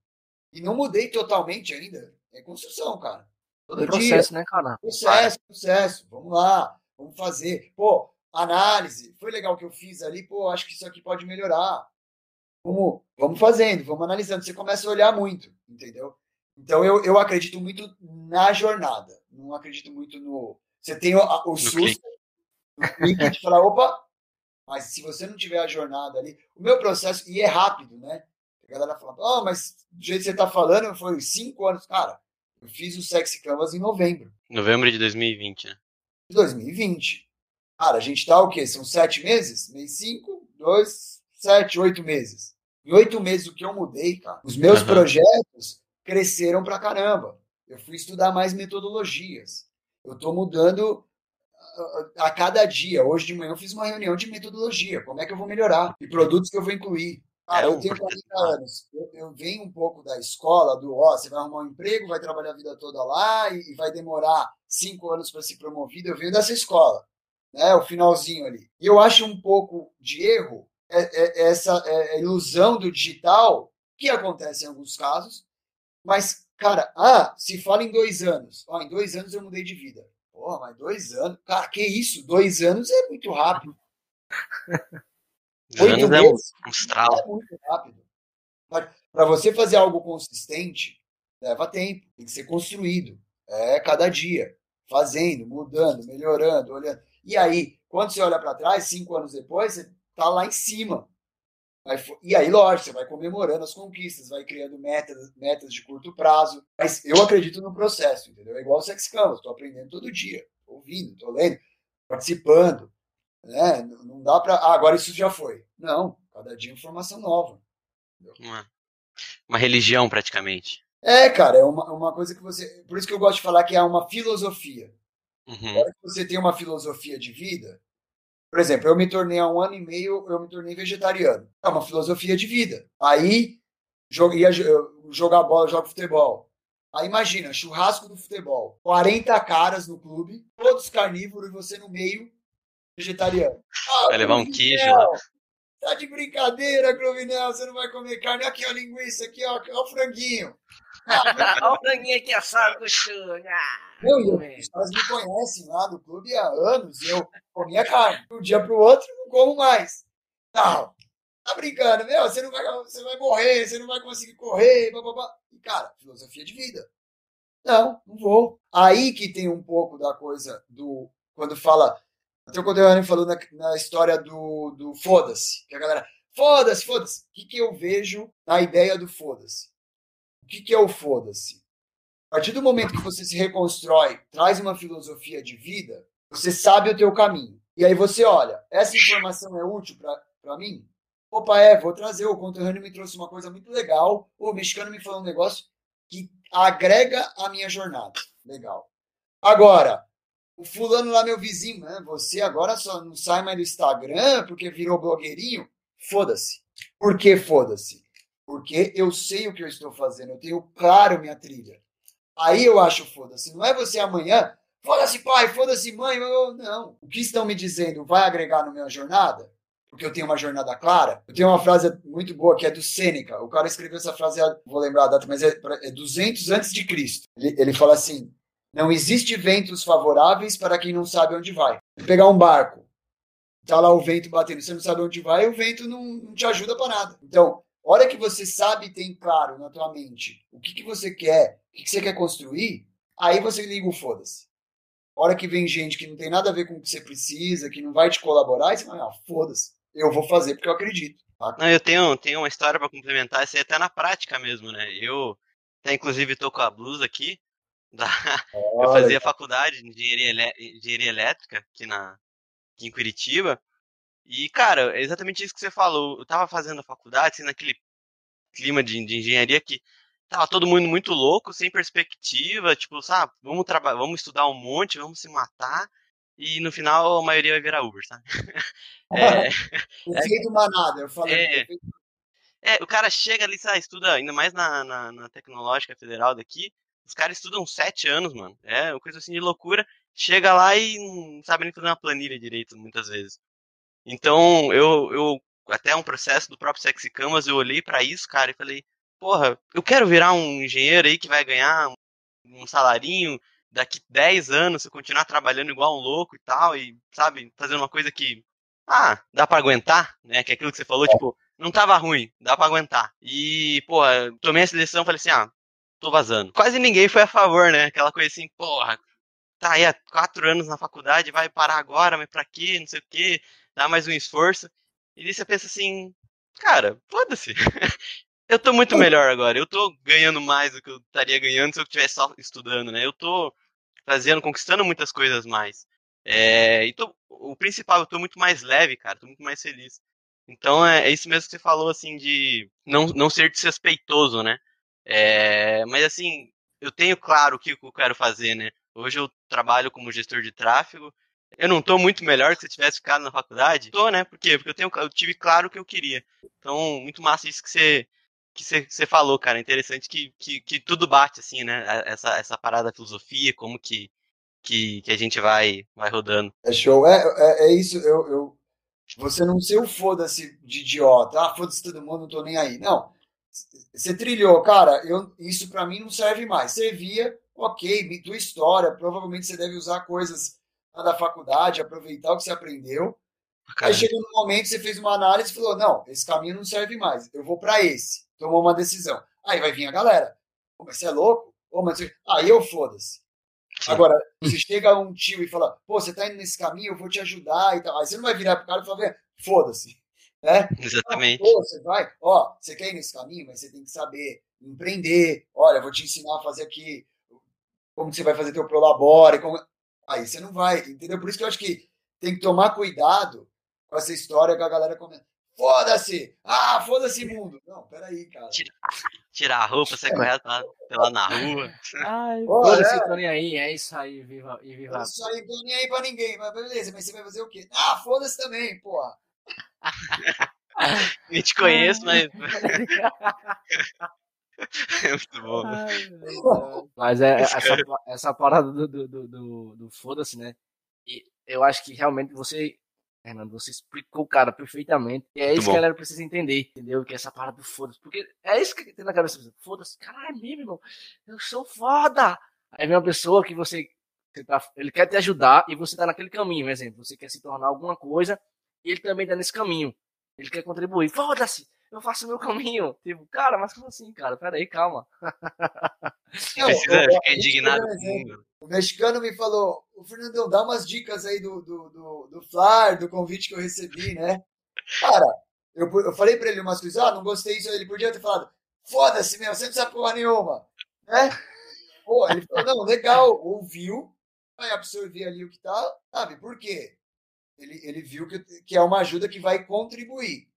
E não mudei totalmente ainda. É construção, cara. Todo processo, dia. né, cara? Processo, processo. Vamos lá, vamos fazer. Pô, análise. Foi legal que eu fiz ali. Pô, acho que isso aqui pode melhorar. Vamos, vamos fazendo, vamos analisando. Você começa a olhar muito, entendeu? Então eu, eu acredito muito na jornada. Não acredito muito no. Você tem o, o susto, o clique de falar, opa, mas se você não tiver a jornada ali, o meu processo, e é rápido, né? A galera fala, oh, mas do jeito que você está falando, foi cinco anos. Cara, eu fiz o Sexy Canvas em novembro. Novembro de 2020, né? De 2020. Cara, a gente tá o quê? São sete meses? Mês cinco, dois, sete, oito meses. Em oito meses, o que eu mudei, cara? Os meus uhum. projetos cresceram pra caramba. Eu fui estudar mais metodologias. Eu estou mudando a, cada dia. Hoje de manhã eu fiz uma reunião de metodologia. Como é que eu vou melhorar? E produtos que eu vou incluir. Cara, eu tenho 40 anos. Eu, eu, venho um pouco da escola, do ó, você vai arrumar um emprego, vai trabalhar a vida toda lá e, e vai demorar cinco anos para ser promovido. Eu venho dessa escola, né? O finalzinho ali. E eu acho um pouco de erro é, é, essa é, ilusão do digital, que acontece em alguns casos, mas, cara, ah, se fala em dois anos. Ó, em dois anos eu mudei de vida. Porra, mas dois anos? Cara, que isso? Dois anos é muito rápido. Oito meses é, é muito rápido. Para você fazer algo consistente, leva tempo. Tem que ser construído. É cada dia. Fazendo, mudando, melhorando, olhando. E aí, quando você olha para trás, cinco anos depois, você tá lá em cima. E aí, lógico, você vai comemorando as conquistas, vai criando metas, metas de curto prazo. Mas eu acredito no processo, entendeu? É igual o Sex Canvas, estou aprendendo todo dia, tô ouvindo, estou lendo, participando. Né? Não dá para. Ah, agora isso já foi. Não, cada dia é informação nova. Uma, uma religião, praticamente. É, cara, é uma, uma coisa que você. Por isso que eu gosto de falar que é uma filosofia. Uhum. Agora que você tem uma filosofia de vida, por exemplo, eu me tornei há um ano e meio, eu me tornei vegetariano. É uma filosofia de vida. Aí ia jogar bola, jogo futebol. Aí imagina, churrasco do futebol, 40 caras no clube, todos carnívoros e você no meio vegetariano. Ah, vai levar um queijo. Né? Tá de brincadeira, Cruvinel, você não vai comer carne. Aqui, ó, linguiça, aqui, ó, ó o franguinho. Olha o franguinho aqui assado com churro. Meu, eu, os caras me conhecem lá do clube há anos e eu comia carne. De um dia para o outro, não como mais. Não, tá brincando, meu, você não vai, você vai morrer, você não vai conseguir correr, blá, blá, blá. E, cara, filosofia de vida. Não, não vou. Aí que tem um pouco da coisa do. Quando fala. Até o Contemporâneo falou na, na história do, do foda-se. Que a galera. Foda-se, foda-se. O que, que eu vejo na ideia do foda-se? O que, que é o foda-se? A partir do momento que você se reconstrói, traz uma filosofia de vida, você sabe o teu caminho. E aí você olha, essa informação é útil para mim? Opa, é, vou trazer. O conterrâneo me trouxe uma coisa muito legal. O mexicano me falou um negócio que agrega a minha jornada. Legal. Agora, o fulano lá, meu vizinho, né? Você agora só não sai mais do Instagram porque virou blogueirinho. Foda-se. Por que foda-se? Porque eu sei o que eu estou fazendo, eu tenho claro minha trilha. Aí eu acho foda-se. Não é você amanhã, foda-se pai, foda-se mãe. Eu, não. O que estão me dizendo vai agregar na minha jornada? Porque eu tenho uma jornada clara. Eu tenho uma frase muito boa que é do Sêneca. O cara escreveu essa frase, vou lembrar a data, mas é, é 200 antes de Cristo. Ele, ele fala assim: não existe ventos favoráveis para quem não sabe onde vai. Pegar um barco, tá lá o vento batendo, você não sabe onde vai, o vento não, não te ajuda para nada. Então, hora que você sabe e tem claro na tua mente o que, que você quer, o que, que você quer construir, aí você liga o foda-se. Hora que vem gente que não tem nada a ver com o que você precisa, que não vai te colaborar, aí você fala, ah, foda-se, eu vou fazer porque eu acredito. Tá? Não, eu tenho, tenho uma história para complementar, isso aí até na prática mesmo, né? Eu até inclusive tô com a blusa aqui, da... Eu fazia faculdade de engenharia, engenharia elétrica aqui, na... aqui em Curitiba. E, cara, é exatamente isso que você falou. Eu tava fazendo a faculdade, assim, naquele clima de, de engenharia que tava todo mundo muito louco, sem perspectiva, tipo, sabe, vamos trabalhar, vamos estudar um monte, vamos se matar, e no final a maioria vai virar Uber, sabe? É, o é, do manada, eu falei. É, é, o cara chega ali, sabe, estuda, ainda mais na, na, na tecnológica federal daqui, os caras estudam sete anos, mano. É uma coisa assim de loucura. Chega lá e não sabe nem fazer uma planilha direito, muitas vezes. Então, eu, eu até um processo do próprio Sexy Canvas, eu olhei para isso, cara, e falei, porra, eu quero virar um engenheiro aí que vai ganhar um salarinho daqui 10 anos, se eu continuar trabalhando igual um louco e tal, e, sabe, fazendo uma coisa que, ah, dá para aguentar, né, que é aquilo que você falou, é. tipo, não tava ruim, dá para aguentar. E, porra, tomei essa decisão, falei assim, ah, tô vazando. Quase ninguém foi a favor, né? Aquela coisa assim, porra, tá aí há quatro anos na faculdade, vai parar agora, mas pra quê? Não sei o quê, dá mais um esforço. E aí você pensa assim, cara, foda-se. eu tô muito melhor agora. Eu tô ganhando mais do que eu estaria ganhando se eu estivesse só estudando, né? Eu tô fazendo, conquistando muitas coisas mais. É, e tô, o principal, eu tô muito mais leve, cara, tô muito mais feliz. Então é, é isso mesmo que você falou, assim, de não, não ser desrespeitoso, né? É, mas assim, eu tenho claro o que eu quero fazer, né? Hoje eu trabalho como gestor de tráfego. Eu não estou muito melhor que se tivesse ficado na faculdade. Tô, né? Por quê? Porque eu, tenho, eu tive claro o que eu queria. Então, muito massa isso que você, que você falou, cara. Interessante que, que, que, tudo bate, assim, né? Essa, essa parada da filosofia, como que, que, que a gente vai, vai rodando. É show. É, é, é isso. Eu, eu, você não ser o foda-se de idiota. Ah, foda-se todo mundo, não tô nem aí. Não. Você trilhou, cara, eu, isso para mim não serve mais. Servia, ok, tua história, provavelmente você deve usar coisas da faculdade, aproveitar o que você aprendeu. Aí chegou no momento, você fez uma análise e falou: não, esse caminho não serve mais, eu vou para esse. Tomou uma decisão. Aí vai vir a galera. Pô, mas você é louco? Pô, mas... Aí eu foda-se. Agora, se chega um tio e fala, pô, você tá indo nesse caminho, eu vou te ajudar e tal. Aí você não vai virar pro cara e falar, foda-se. Né? Exatamente. Pô, você vai, ó, você quer ir nesse caminho, mas você tem que saber empreender. Olha, vou te ensinar a fazer aqui como você vai fazer teu prolabore. Como... Aí você não vai, entendeu? Por isso que eu acho que tem que tomar cuidado com essa história que a galera comenta. Foda-se! Ah, foda-se mundo! Não, peraí, cara. Tirar tira a roupa, você corre pela na rua. Ai, foda-se, é. tô nem aí, é isso aí, viva e viva. É isso aí, tô nem aí pra ninguém, mas beleza, mas você vai fazer o quê? Ah, foda-se também, porra. Nem te conheço, mas. é muito bom. Ai, mas é essa, essa parada do, do, do, do, do foda-se, né? E eu acho que realmente você, Fernando, você explicou, cara, perfeitamente. E é muito isso bom. que a galera precisa entender, entendeu? Que é essa parada do foda-se. Porque é isso que tem na cabeça. Foda-se, caralho, é mesmo, irmão. Eu sou foda. Aí vem uma pessoa que você. você tá, ele quer te ajudar e você tá naquele caminho, por exemplo. Você quer se tornar alguma coisa e ele também tá nesse caminho. Ele quer contribuir. Foda-se! Eu faço o meu caminho. Tipo, cara, mas como assim, cara? Pera aí, calma. Não, Precisa ficar indignado O mexicano me falou, o Fernandão, dá umas dicas aí do, do, do, do flyer, do convite que eu recebi, né? Cara, eu, eu falei pra ele umas coisas, ah, não gostei disso, ele podia ter falado, foda-se, meu, você não sabe porra nenhuma, né? Pô, ele falou, não, legal, ouviu, vai absorver ali o que tá, sabe, por quê? ele, ele viu que, que é uma ajuda que vai contribuir.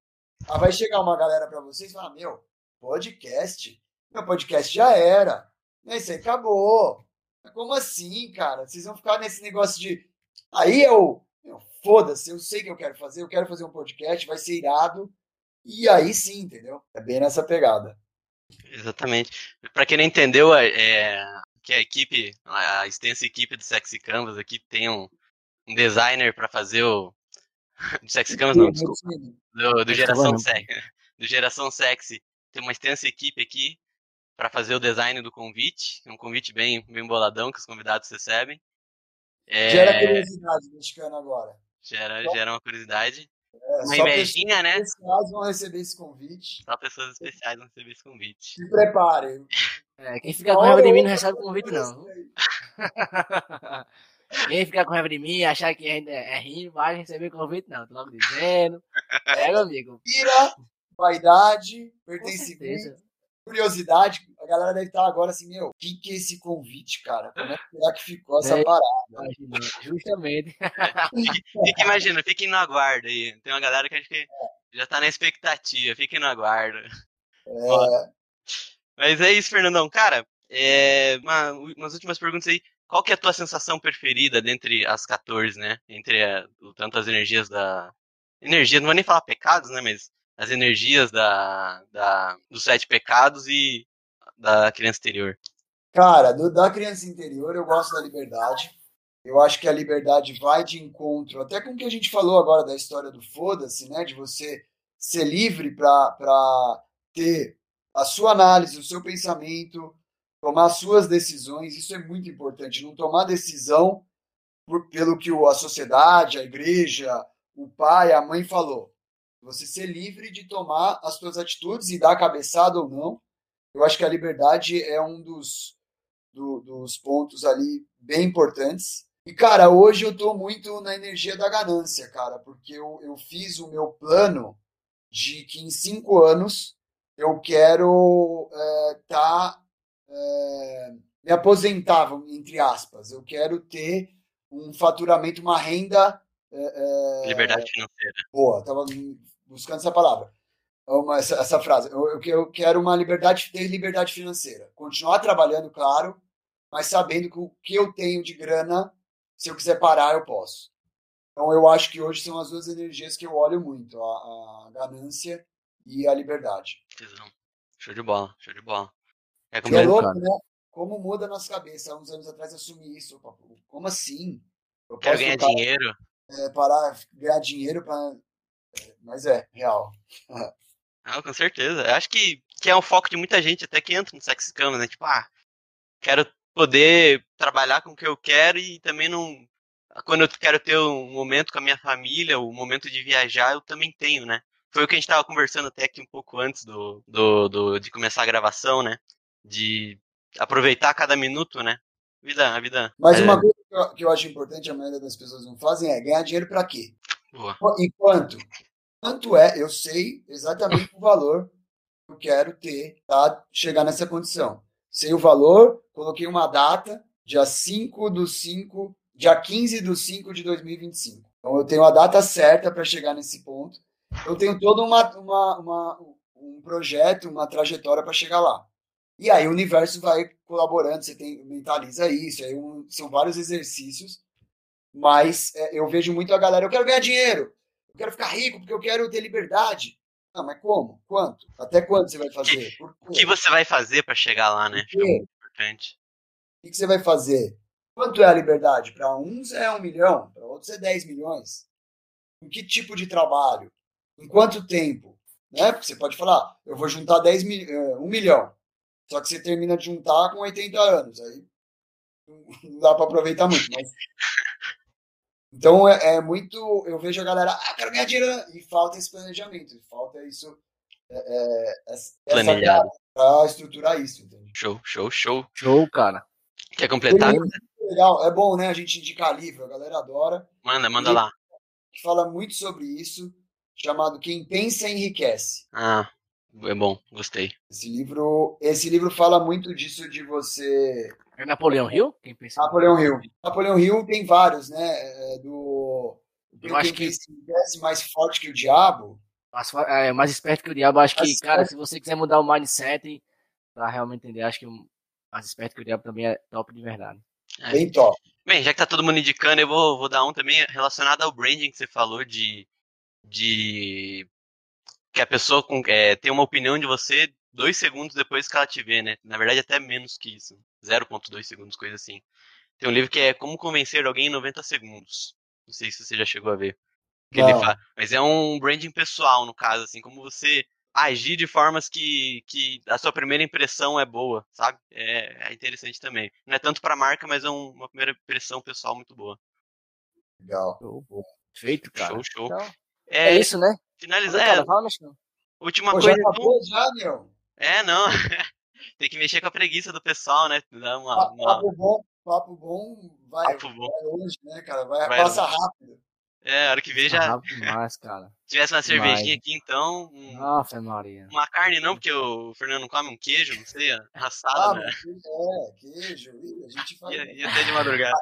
Aí vai chegar uma galera para vocês e falar: Meu, podcast, meu podcast já era. Esse aí acabou. Como assim, cara? Vocês vão ficar nesse negócio de. Aí eu. Foda-se, eu sei que eu quero fazer, eu quero fazer um podcast, vai ser irado. E aí sim, entendeu? É bem nessa pegada. Exatamente. Para quem não entendeu, é, que a equipe, a extensa equipe do Sexy Canvas aqui tem um, um designer para fazer o. Do Sexy Canvas, não, desculpa. Do, do Geração Sexy. Do Geração Sexy. Tem uma extensa equipe aqui para fazer o design do convite. É um convite bem, bem boladão que os convidados recebem. É... Gera curiosidade mexicano agora. Gera, então, gera uma curiosidade. É, uma invejinha, né? especiais vão receber esse convite. Só pessoas especiais vão receber esse convite. Se preparem. É, quem fica com raiva de mim não recebe convite, não. quem fica com raiva de mim, achar que é, é rindo, vai receber convite, não. Tô logo dizendo. É, meu amigo. Ira, vaidade, pertencimento, curiosidade. A galera deve estar agora assim, meu, o que, que é esse convite, cara? Como é que será que ficou essa é, parada? Imagina, justamente. fique, imagina, fiquem no aguardo aí. Tem uma galera que acho que já tá na expectativa, fiquem no aguardo. É. Mas é isso, Fernandão. Cara, é, uma, umas últimas perguntas aí. Qual que é a tua sensação preferida dentre as 14, né? Entre a, tanto as energias da. Energia, não vou nem falar pecados, né? Mas as energias da, da, dos sete pecados e da criança interior? Cara, do, da criança interior eu gosto da liberdade. Eu acho que a liberdade vai de encontro, até com o que a gente falou agora da história do foda-se, né? De você ser livre para ter a sua análise, o seu pensamento, tomar suas decisões. Isso é muito importante. Não tomar decisão por, pelo que a sociedade, a igreja, o pai, a mãe falou. Você ser livre de tomar as suas atitudes e dar cabeçada ou não. Eu acho que a liberdade é um dos, do, dos pontos ali bem importantes. E, cara, hoje eu estou muito na energia da ganância, cara, porque eu, eu fiz o meu plano de que em cinco anos eu quero estar. É, tá, é, me aposentar, entre aspas. Eu quero ter um faturamento, uma renda. É, Liberdade financeira. Boa, tava buscando essa palavra, uma, essa, essa, frase. Eu, eu, quero uma liberdade, ter liberdade financeira. Continuar trabalhando, claro, mas sabendo que o que eu tenho de grana, se eu quiser parar, eu posso. Então, eu acho que hoje são as duas energias que eu olho muito: a, a ganância e a liberdade. Show de bola, show de bola. É, como é louco, né? Como muda a nossa cabeça. Há uns anos atrás eu assumi isso. Como assim? Eu Quero ganhar dinheiro. É, parar, ganhar dinheiro para mas é, real. Não, com certeza. Eu acho que, que é um foco de muita gente, até que entra no Sex Camas, né? Tipo, ah, quero poder trabalhar com o que eu quero e também não. Quando eu quero ter um momento com a minha família, o um momento de viajar, eu também tenho, né? Foi o que a gente estava conversando até aqui um pouco antes do, do, do, de começar a gravação, né? De aproveitar cada minuto, né? Vida, a vida. Mas é... uma coisa que eu acho importante, a maioria das pessoas não fazem, é ganhar dinheiro para quê? Boa. E quanto? Quanto é? Eu sei exatamente o valor que eu quero ter para chegar nessa condição. Sei o valor, coloquei uma data, dia 5 do 5, dia 15 do 5 de 2025. Então eu tenho a data certa para chegar nesse ponto. Eu tenho todo uma, uma, uma um projeto, uma trajetória para chegar lá. E aí o universo vai colaborando, você tem, mentaliza isso, aí um, são vários exercícios mas é, eu vejo muito a galera, eu quero ganhar dinheiro, eu quero ficar rico porque eu quero ter liberdade. Ah, mas como? Quanto? Até quando você vai fazer? O que você vai fazer para chegar lá, né? É muito importante. O que você vai fazer? Quanto é a liberdade? Para uns é um milhão, para outros é 10 milhões. Em que tipo de trabalho? Em quanto tempo? Né? Porque você pode falar, eu vou juntar 10 mil, é, um milhão. Só que você termina de juntar com 80 anos. Aí não dá para aproveitar muito. Mas então é, é, muito. Eu vejo a galera, ah, quero ganhar dinheiro, e falta esse planejamento, falta isso. É, é, Planejado. Para estruturar isso. Entende? Show, show, show. Show, cara. Quer completar? É legal, é bom, né? A gente indicar livro, a galera adora. Manda, manda lá. Que fala muito sobre isso, chamado Quem Pensa Enriquece. Ah, é bom, gostei. Esse livro, esse livro fala muito disso de você é Napoleão Hill? Quem pensa? Napoleão Hill. Napoleão Hill tem vários, né? É, do. Eu acho que. Se mais forte que o diabo. Mais, é, mais esperto que o diabo. Acho que, cara, se você quiser mudar o mindset pra realmente entender, acho que mais esperto que o diabo também é top de verdade. É. Bem top. Bem, já que tá todo mundo indicando, eu vou, vou dar um também relacionado ao branding que você falou de. de que a pessoa com, é, tem uma opinião de você dois segundos depois que ela te vê, né? Na verdade, até menos que isso. 0,2 segundos, coisa assim. Tem um livro que é Como Convencer Alguém em 90 Segundos. Não sei se você já chegou a ver. Que ele fala. Mas é um branding pessoal, no caso, assim, como você agir de formas que, que a sua primeira impressão é boa, sabe? É, é interessante também. Não é tanto para a marca, mas é um, uma primeira impressão pessoal muito boa. Legal. Feito, cara. Show, show. Então, é, é, isso, né? Finalizar. É, última Pô, coisa. Já acabou, então... já, meu. É, não. Tem que mexer com a preguiça do pessoal, né? Dar uma, uma... Papo bom, papo bom vai, papo bom. vai longe, né, cara? Vai, vai passa longe. rápido. É, a hora que vê já. Demais, cara. Tivesse uma cervejinha aqui, então. Um... Nossa, Maria. Uma carne não, porque o Fernando não come um queijo, não sei, assado, ah, né? É, queijo, a gente faz. Ia, ia até de madrugada.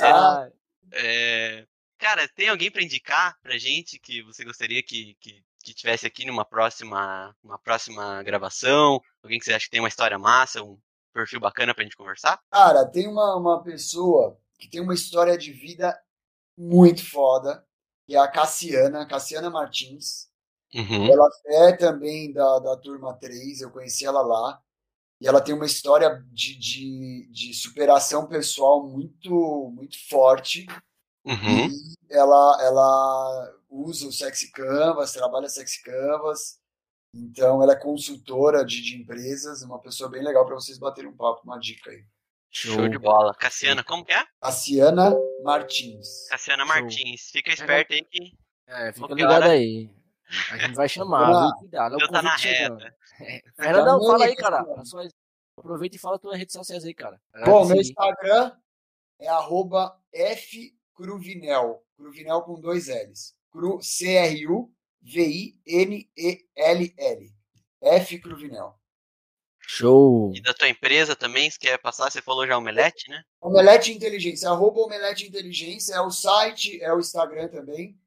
Ah, é, cara, tem alguém para indicar pra gente que você gostaria que, que, que tivesse aqui numa próxima, uma próxima gravação? Alguém que você acha que tem uma história massa, um perfil bacana pra gente conversar? Cara, tem uma, uma pessoa que tem uma história de vida muito foda, que é a Cassiana, Cassiana Martins. Uhum. Ela é também da, da turma 3, eu conheci ela lá. E ela tem uma história de, de, de superação pessoal muito, muito forte. Uhum. E ela, ela usa o Sexy Canvas, trabalha Sexy Canvas. Então, ela é consultora de, de empresas, uma pessoa bem legal para vocês baterem um papo, uma dica aí. Show de bola. Cassiana, como que é? Cassiana Martins. Cassiana Martins. Fica esperto aí que. É, fica ligado hora... aí. A gente vai chamar, viu? Cuidado. Eu tá na reta. É. Fernandão, fala aí, cara. Aproveita e fala tuas redes sociais aí, cara. Bom, meu Instagram é arroba fcruvinel. Cruvinel com dois L's. Cru, C-R-U-V-I-N-E-L-L. F Cruvinel. Show! E da tua empresa também, se quer passar, você falou já Omelete, né? Omelete Inteligência, arroba Omelete Inteligência, é o site, é o Instagram também.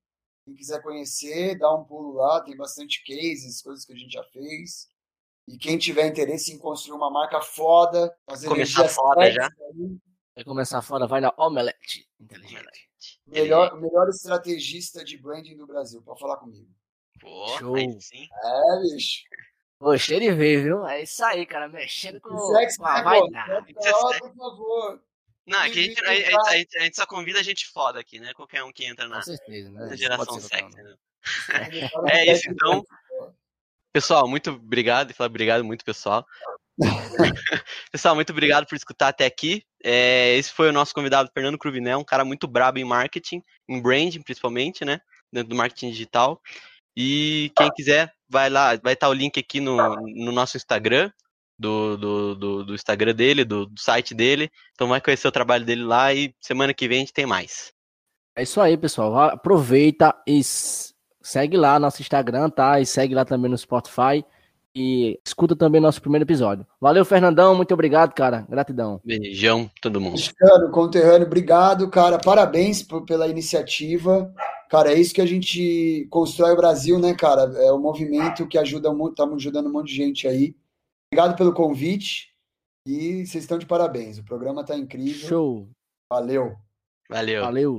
Quem quiser conhecer, dá um pulo lá, tem bastante cases, coisas que a gente já fez. E quem tiver interesse em construir uma marca foda, fazer Começar foda já. Aí, Vai começar foda, vai na Omelete Inteligente. Melhor, melhor estrategista de branding do Brasil, pode falar comigo. Pô, Show. sim. É, bicho. Gostei de ver, viu? É isso aí, cara. Mexendo com. Sexo, ah, vai dar. Por favor. Não, aqui a gente, a, a, a gente, só convida a gente foda aqui, né? Qualquer um que entra na, certeza, né? na geração sexy. Né? é isso, então. Pessoal, muito obrigado. E falar obrigado muito, pessoal. pessoal, muito obrigado por escutar até aqui. É, esse foi o nosso convidado, Fernando Cruvinel, um cara muito brabo em marketing, em branding principalmente, né? Dentro do marketing digital. E quem quiser, vai lá, vai estar o link aqui no, no nosso Instagram, do, do, do, do Instagram dele, do, do, site dele. Então vai conhecer o trabalho dele lá e semana que vem a gente tem mais. É isso aí, pessoal. Aproveita e segue lá nosso Instagram, tá? E segue lá também no Spotify. E escuta também nosso primeiro episódio. Valeu, Fernandão. Muito obrigado, cara. Gratidão. Beijão, todo mundo. Mexicano, conterrâneo, obrigado, cara. Parabéns pela iniciativa. Cara, é isso que a gente constrói o Brasil, né, cara? É um movimento que ajuda muito, estamos ajudando um monte de gente aí. Obrigado pelo convite e vocês estão de parabéns. O programa tá incrível. Show. Valeu. Valeu. Valeu.